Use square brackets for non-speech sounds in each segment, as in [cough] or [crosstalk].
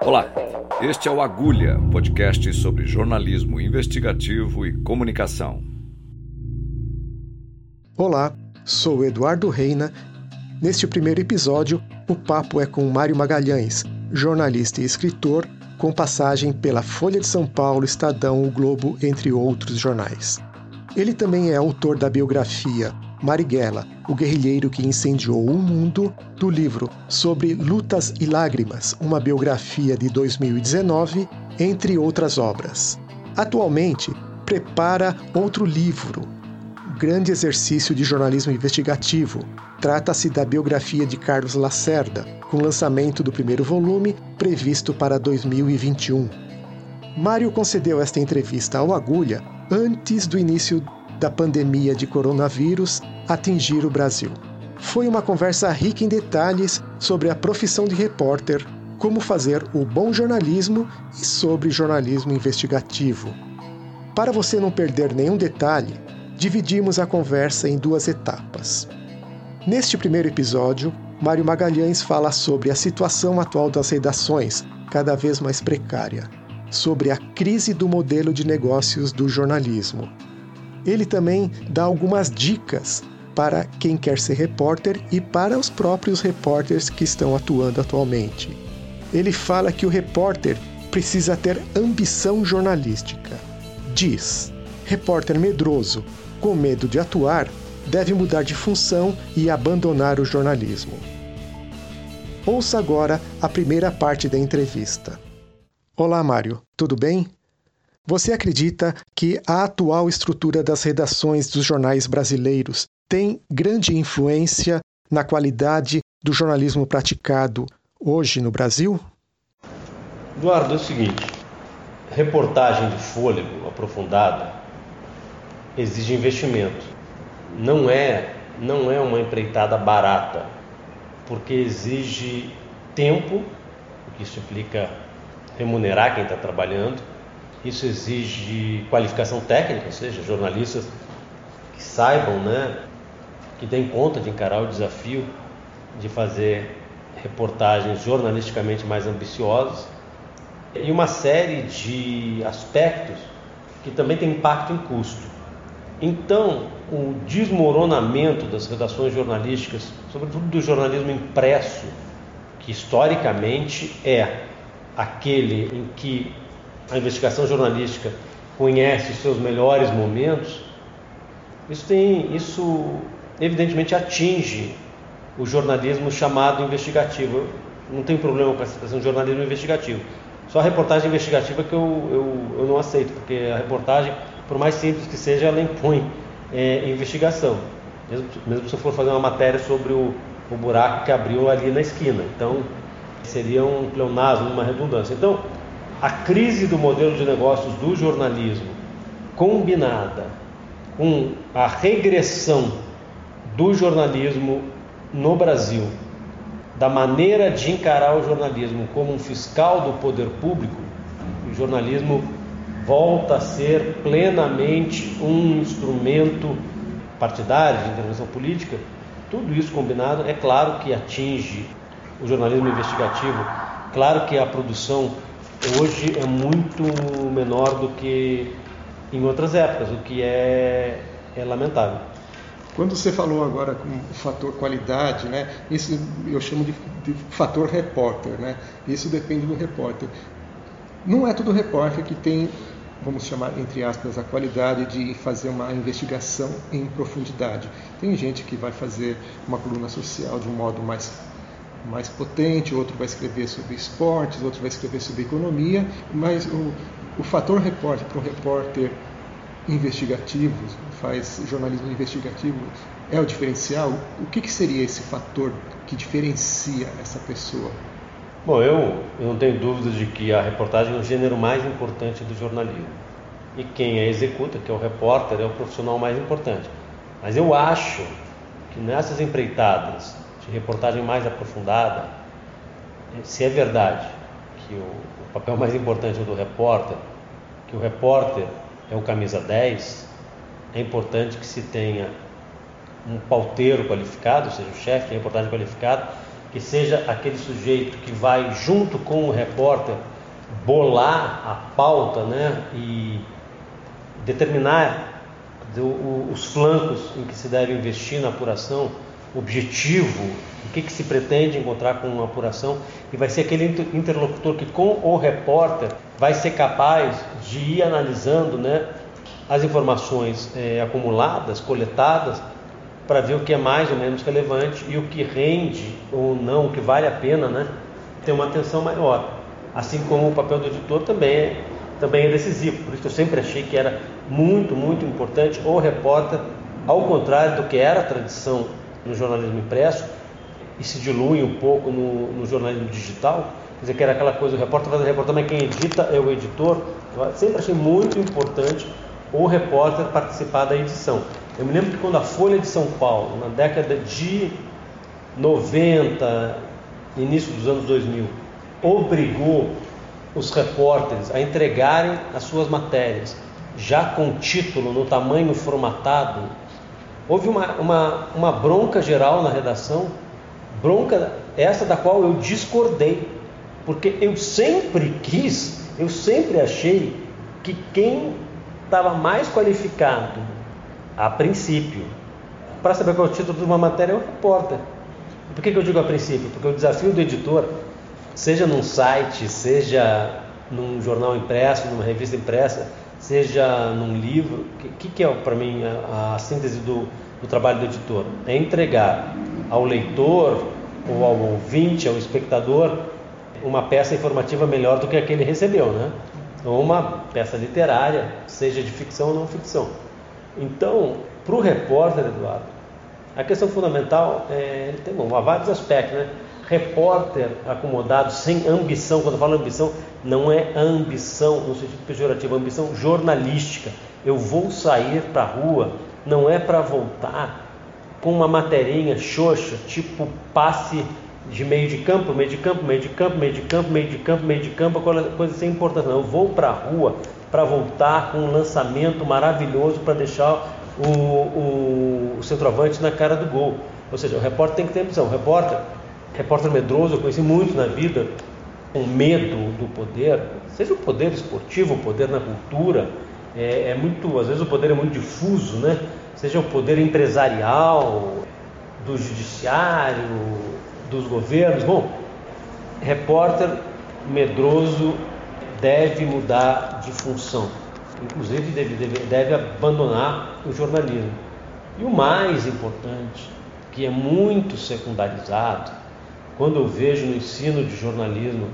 Olá, este é o Agulha, podcast sobre jornalismo investigativo e comunicação. Olá, sou Eduardo Reina. Neste primeiro episódio, o papo é com Mário Magalhães, jornalista e escritor, com passagem pela Folha de São Paulo, Estadão, O Globo, entre outros jornais. Ele também é autor da biografia Marighella, o guerrilheiro que incendiou o mundo, do livro Sobre Lutas e Lágrimas, uma biografia de 2019, entre outras obras. Atualmente, prepara outro livro, Grande Exercício de Jornalismo Investigativo. Trata-se da biografia de Carlos Lacerda, com lançamento do primeiro volume previsto para 2021. Mário concedeu esta entrevista ao Agulha antes do início da pandemia de coronavírus atingir o Brasil. Foi uma conversa rica em detalhes sobre a profissão de repórter, como fazer o bom jornalismo e sobre jornalismo investigativo. Para você não perder nenhum detalhe, dividimos a conversa em duas etapas. Neste primeiro episódio, Mário Magalhães fala sobre a situação atual das redações, cada vez mais precária, sobre a crise do modelo de negócios do jornalismo ele também dá algumas dicas para quem quer ser repórter e para os próprios repórteres que estão atuando atualmente. Ele fala que o repórter precisa ter ambição jornalística. Diz: repórter medroso, com medo de atuar, deve mudar de função e abandonar o jornalismo. Ouça agora a primeira parte da entrevista. Olá, Mário, tudo bem? Você acredita que a atual estrutura das redações dos jornais brasileiros tem grande influência na qualidade do jornalismo praticado hoje no Brasil? Eduardo, é o seguinte: reportagem de fôlego aprofundada exige investimento. Não é, não é uma empreitada barata, porque exige tempo, o que isso implica remunerar quem está trabalhando, isso exige qualificação técnica, ou seja, jornalistas que saibam, né, que deem conta de encarar o desafio de fazer reportagens jornalisticamente mais ambiciosas e uma série de aspectos que também tem impacto em custo. Então, o desmoronamento das redações jornalísticas, sobretudo do jornalismo impresso, que historicamente é aquele em que a investigação jornalística conhece os seus melhores momentos, isso tem, isso evidentemente atinge o jornalismo chamado investigativo. Eu não tenho problema com essa expressão de jornalismo investigativo. Só a reportagem investigativa que eu, eu, eu não aceito, porque a reportagem, por mais simples que seja, ela impõe é, investigação. Mesmo, mesmo se eu for fazer uma matéria sobre o, o buraco que abriu ali na esquina. Então, seria um pleonasmo, uma redundância. Então, a crise do modelo de negócios do jornalismo, combinada com a regressão do jornalismo no Brasil, da maneira de encarar o jornalismo como um fiscal do poder público, o jornalismo volta a ser plenamente um instrumento partidário de intervenção política, tudo isso combinado, é claro que atinge o jornalismo investigativo, claro que a produção hoje é muito menor do que em outras épocas, o que é, é lamentável. Quando você falou agora com o fator qualidade, né, isso eu chamo de, de, fator repórter, né? Isso depende do repórter. Não é todo repórter que tem, vamos chamar entre aspas, a qualidade de fazer uma investigação em profundidade. Tem gente que vai fazer uma coluna social de um modo mais mais potente, outro vai escrever sobre esportes, outro vai escrever sobre economia, mas o, o fator repórter para um repórter investigativo, faz jornalismo investigativo, é o diferencial? O que, que seria esse fator que diferencia essa pessoa? Bom, eu, eu não tenho dúvidas de que a reportagem é o gênero mais importante do jornalismo. E quem a executa, que é o repórter, é o profissional mais importante. Mas eu acho que nessas empreitadas reportagem mais aprofundada, se é verdade que o, o papel mais importante é o do repórter, que o repórter é o camisa 10, é importante que se tenha um pauteiro qualificado, ou seja, o chefe de reportagem qualificado, que seja aquele sujeito que vai junto com o repórter bolar a pauta né, e determinar os flancos em que se deve investir na apuração, objetivo, o que, que se pretende encontrar com uma apuração, e vai ser aquele interlocutor que, com o repórter, vai ser capaz de ir analisando né, as informações é, acumuladas, coletadas, para ver o que é mais ou menos relevante e o que rende ou não, o que vale a pena né, ter uma atenção maior. Assim como o papel do editor também é, também é decisivo. Por isso eu sempre achei que era muito, muito importante o repórter, ao contrário do que era a tradição no jornalismo impresso, e se dilui um pouco no, no jornalismo digital, quer dizer, que era aquela coisa, o repórter faz o repórter, mas quem edita é o editor. Eu sempre achei muito importante o repórter participar da edição. Eu me lembro que quando a Folha de São Paulo, na década de 90, início dos anos 2000, obrigou os repórteres a entregarem as suas matérias já com título no tamanho formatado, houve uma, uma, uma bronca geral na redação, bronca essa da qual eu discordei, porque eu sempre quis, eu sempre achei que quem estava mais qualificado, a princípio, para saber qual é o título de uma matéria é o repórter. Por que, que eu digo a princípio? Porque o desafio do editor seja num site, seja num jornal impresso, numa revista impressa, seja num livro, o que, que, é para mim a, a síntese do, do, trabalho do editor? É entregar ao leitor, ou ao ouvinte, ao espectador, uma peça informativa melhor do que a que ele recebeu, né? Ou uma peça literária, seja de ficção ou não ficção. Então, para o repórter, Eduardo, a questão fundamental é, tem bom, há vários aspectos, né? Repórter acomodado, sem ambição, quando eu falo ambição, não é ambição no sentido pejorativo, é ambição jornalística. Eu vou sair para a rua, não é para voltar com uma materinha xoxa, tipo passe de meio de campo, meio de campo, meio de campo, meio de campo, meio de campo, meio de campo, coisa sem importância. Não, eu vou para a rua para voltar com um lançamento maravilhoso para deixar o, o, o centroavante na cara do gol. Ou seja, o repórter tem que ter ambição. O repórter repórter medroso, eu conheci muito na vida, com medo do poder, seja o poder esportivo, o poder na cultura, é, é, muito, às vezes o poder é muito difuso, né? Seja o poder empresarial, do judiciário, dos governos. Bom, repórter medroso deve mudar de função, inclusive deve, deve, deve abandonar o jornalismo. E o mais importante, que é muito secundarizado, quando eu vejo no ensino de jornalismo,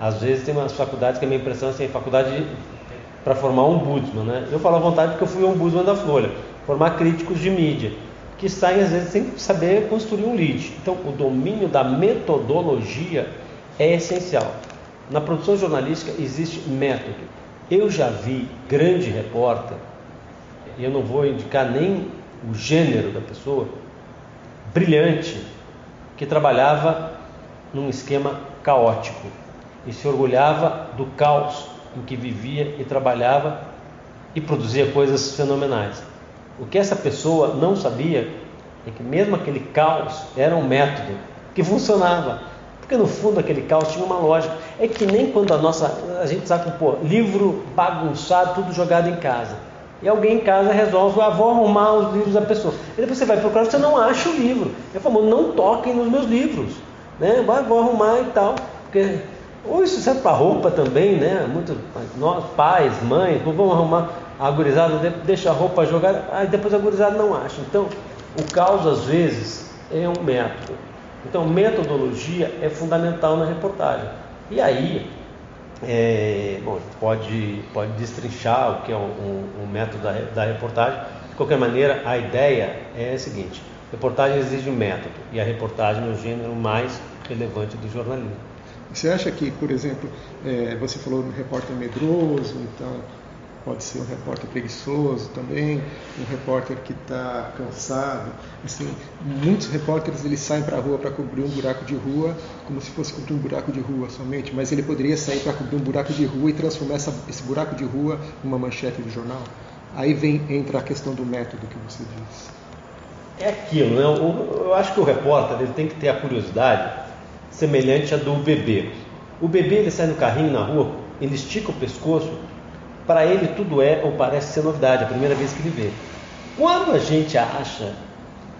às vezes tem umas faculdades que a minha impressão é assim, faculdade para formar um ombudsman, né? Eu falo à vontade porque eu fui ombudsman da Folha, formar críticos de mídia, que saem às vezes sem saber construir um lead. Então, o domínio da metodologia é essencial. Na produção jornalística existe método. Eu já vi grande repórter, e eu não vou indicar nem o gênero da pessoa, brilhante, que trabalhava num esquema caótico e se orgulhava do caos em que vivia e trabalhava e produzia coisas fenomenais. O que essa pessoa não sabia é que mesmo aquele caos era um método que funcionava, porque no fundo aquele caos tinha uma lógica. É que nem quando a nossa a gente sabe pô, livro bagunçado, tudo jogado em casa. E alguém em casa resolve, ah, vou arrumar os livros da pessoa. E depois você vai procurar, você não acha o livro. Ele falou, não toquem nos meus livros né? Vai, vou arrumar e tal. Porque, ou isso serve para roupa também, né? Muitos, nós, pais, mães, vamos arrumar a gurizada, deixa a roupa jogada, aí depois a gurizada não acha. Então, o caos às vezes é um método. Então, metodologia é fundamental na reportagem. E aí, é, bom, pode, pode destrinchar o que é um, um, um método da, da reportagem. De qualquer maneira, a ideia é a seguinte: Reportagem exige método e a reportagem é o gênero mais relevante do jornalismo. Você acha que, por exemplo, é, você falou um repórter medroso, então pode ser um repórter preguiçoso também, um repórter que está cansado. Assim, muitos repórteres eles saem para a rua para cobrir um buraco de rua, como se fosse cobrir um buraco de rua somente, mas ele poderia sair para cobrir um buraco de rua e transformar essa, esse buraco de rua numa manchete de jornal. Aí vem entra a questão do método que você disse é aquilo, né? eu acho que o repórter ele tem que ter a curiosidade semelhante à do bebê. O bebê ele sai no carrinho na rua, ele estica o pescoço, para ele tudo é ou parece ser novidade, a primeira vez que ele vê. Quando a gente acha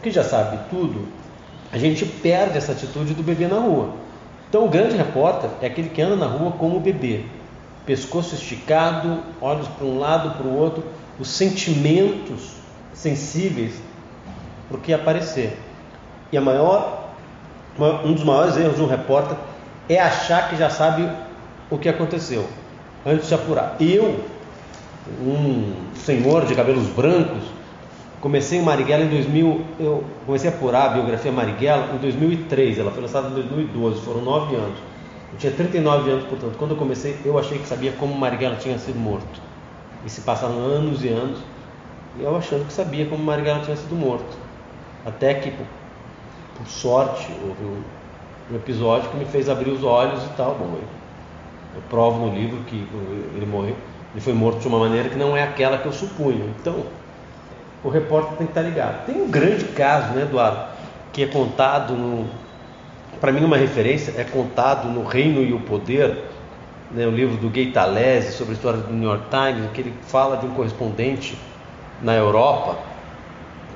que já sabe tudo, a gente perde essa atitude do bebê na rua. Então, o grande repórter é aquele que anda na rua como bebê, pescoço esticado, olhos para um lado, para o outro, os sentimentos sensíveis para o que aparecer. E a maior, um dos maiores erros de um repórter é achar que já sabe o que aconteceu antes de apurar. Eu, um senhor de cabelos brancos, comecei Marighella em 2000, eu comecei a apurar a biografia Marighella em 2003, ela foi lançada em 2012, foram nove anos. Eu tinha 39 anos, portanto, quando eu comecei, eu achei que sabia como Marighella tinha sido morto. E se passaram anos e anos, eu achando que sabia como Marighella tinha sido morto. Até que, por sorte, houve um, episódio que me fez abrir os olhos e tal. Bom, eu, eu provo no livro que ele morreu, ele foi morto de uma maneira que não é aquela que eu supunha. Então, o repórter tem que estar ligado. Tem um grande caso, né, Eduardo, que é contado no. Para mim, uma referência é contado no Reino e o Poder, né, o livro do Gay Talese sobre a história do New York Times, que ele fala de um correspondente na Europa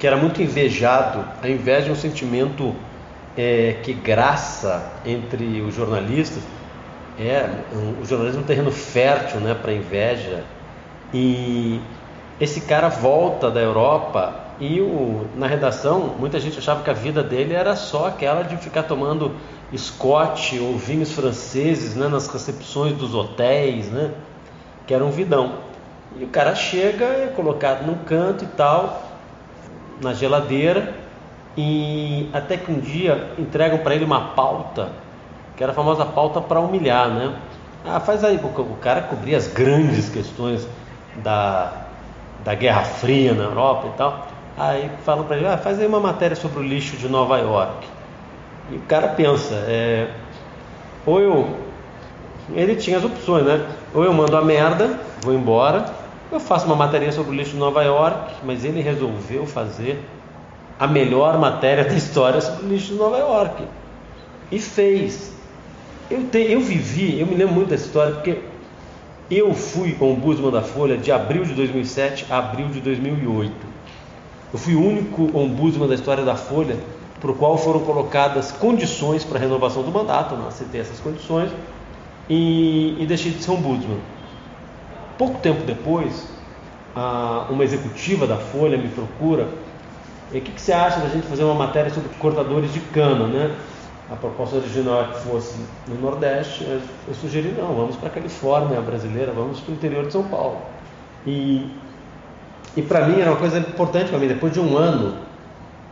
que era muito invejado. A inveja é um sentimento é, que graça entre os jornalistas. É, o jornalismo é um terreno fértil né, para inveja. E esse cara volta da Europa e o, na redação muita gente achava que a vida dele era só aquela de ficar tomando Scott ou vinhos franceses né, nas recepções dos hotéis, né, que era um vidão. E o cara chega, é colocado num canto e tal, na geladeira, e até que um dia entregam para ele uma pauta, que era a famosa pauta para humilhar, né? Ah, faz aí, o cara cobria as grandes questões da, da Guerra Fria na Europa e tal. Aí falam para ele, ah, faz aí uma matéria sobre o lixo de Nova York. E o cara pensa, é, ou eu. Ele tinha as opções, né? Ou eu mando a merda, vou embora, eu faço uma matéria sobre o lixo de Nova York, mas ele resolveu fazer a melhor matéria [laughs] da história sobre o lixo de Nova York. E fez. Eu, te, eu vivi, eu me lembro muito dessa história, porque eu fui ombudsman da Folha de abril de 2007 a abril de 2008. Eu fui o único ombudsman da história da Folha para o qual foram colocadas condições para renovação do mandato, não aceitei essas condições e, e deixei de ser ombudsman. Pouco tempo depois, uma executiva da Folha me procura. E o que, você acha da gente fazer uma matéria sobre cortadores de cana, né? A proposta original é que fosse no Nordeste. Eu sugeri, não, vamos para a Califórnia brasileira, vamos para o interior de São Paulo. E, e para mim era uma coisa importante para mim, depois de um ano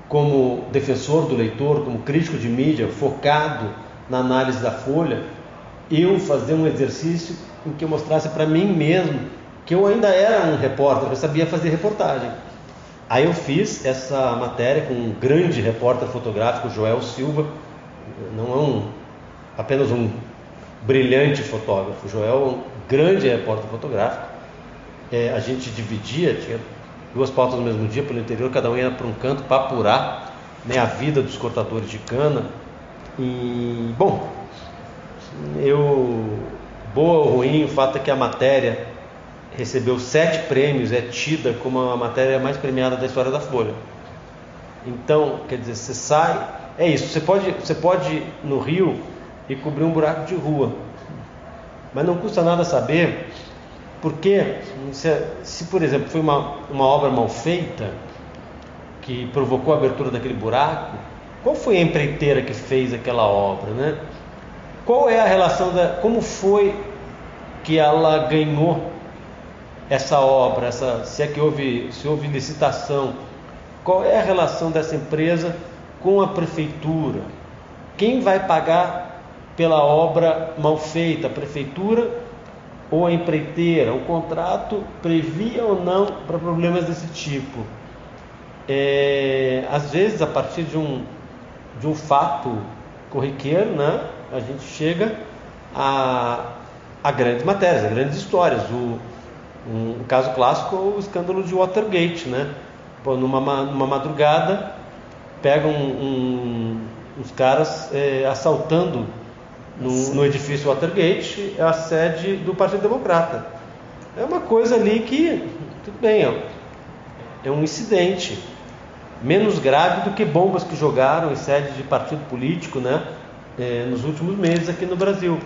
como defensor do leitor, como crítico de mídia, focado na análise da Folha, eu fazer um exercício em que eu mostrasse para mim mesmo que eu ainda era um repórter, eu sabia fazer reportagem. Aí eu fiz essa matéria com um grande repórter fotográfico, Joel Silva, não é um, apenas um brilhante fotógrafo, Joel é um grande repórter fotográfico. É, a gente dividia, tinha duas pautas no mesmo dia pelo interior, cada um ia para um canto para apurar né, a vida dos cortadores de cana. E, bom, eu boa ou ruim, o fato é que a matéria recebeu sete prêmios, é tida como a matéria mais premiada da história da Folha. Então, quer dizer, você sai, é isso, você pode, você pode ir no Rio e cobrir um buraco de rua, mas não custa nada saber, porque se, se por exemplo foi uma, uma obra mal feita, que provocou a abertura daquele buraco, qual foi a empreiteira que fez aquela obra, né? Qual é a relação da. Como foi que ela ganhou essa obra? Essa, se é que houve, se houve licitação? Qual é a relação dessa empresa com a prefeitura? Quem vai pagar pela obra mal feita? A prefeitura ou a empreiteira? O contrato previa ou não para problemas desse tipo? É, às vezes, a partir de um, de um fato corriqueiro, né? A gente chega a, a grandes matérias, a grandes histórias. O, um, um caso clássico é o escândalo de Watergate, né? Pô, numa, numa madrugada, pegam um, uns caras é, assaltando no, no edifício Watergate, é a sede do Partido Democrata. É uma coisa ali que, tudo bem, ó, é um incidente menos grave do que bombas que jogaram em sede de partido político né, é, nos últimos meses aqui no Brasil.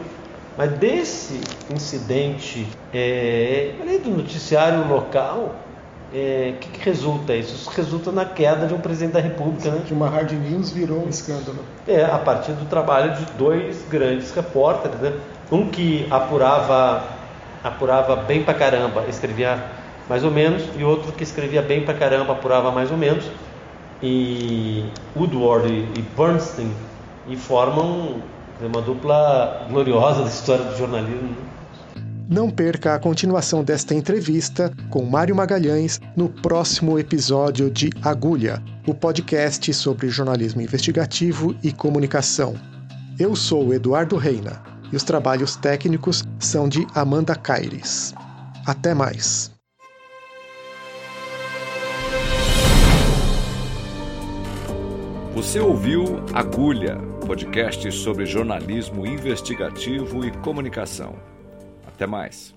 Mas desse incidente, é, além do noticiário local, o é, que, que, resulta isso? Isso resulta na queda de um presidente da República. Né? Que uma hard news virou um escândalo. É, a partir do trabalho de dois grandes repórteres. Né? Um que apurava, apurava bem pra caramba, escrevia mais ou menos, e outro que escrevia bem pra caramba, apurava mais ou menos. E Woodward e Bernstein e formam uma dupla gloriosa da história do jornalismo. Né? Não perca a continuação desta entrevista com Mário Magalhães no próximo episódio de Agulha, o podcast sobre jornalismo investigativo e comunicação. Eu sou Eduardo Reina e os trabalhos técnicos são de Amanda Caires. Até mais! Você ouviu Agulha, podcast sobre jornalismo investigativo e comunicação. Até mais.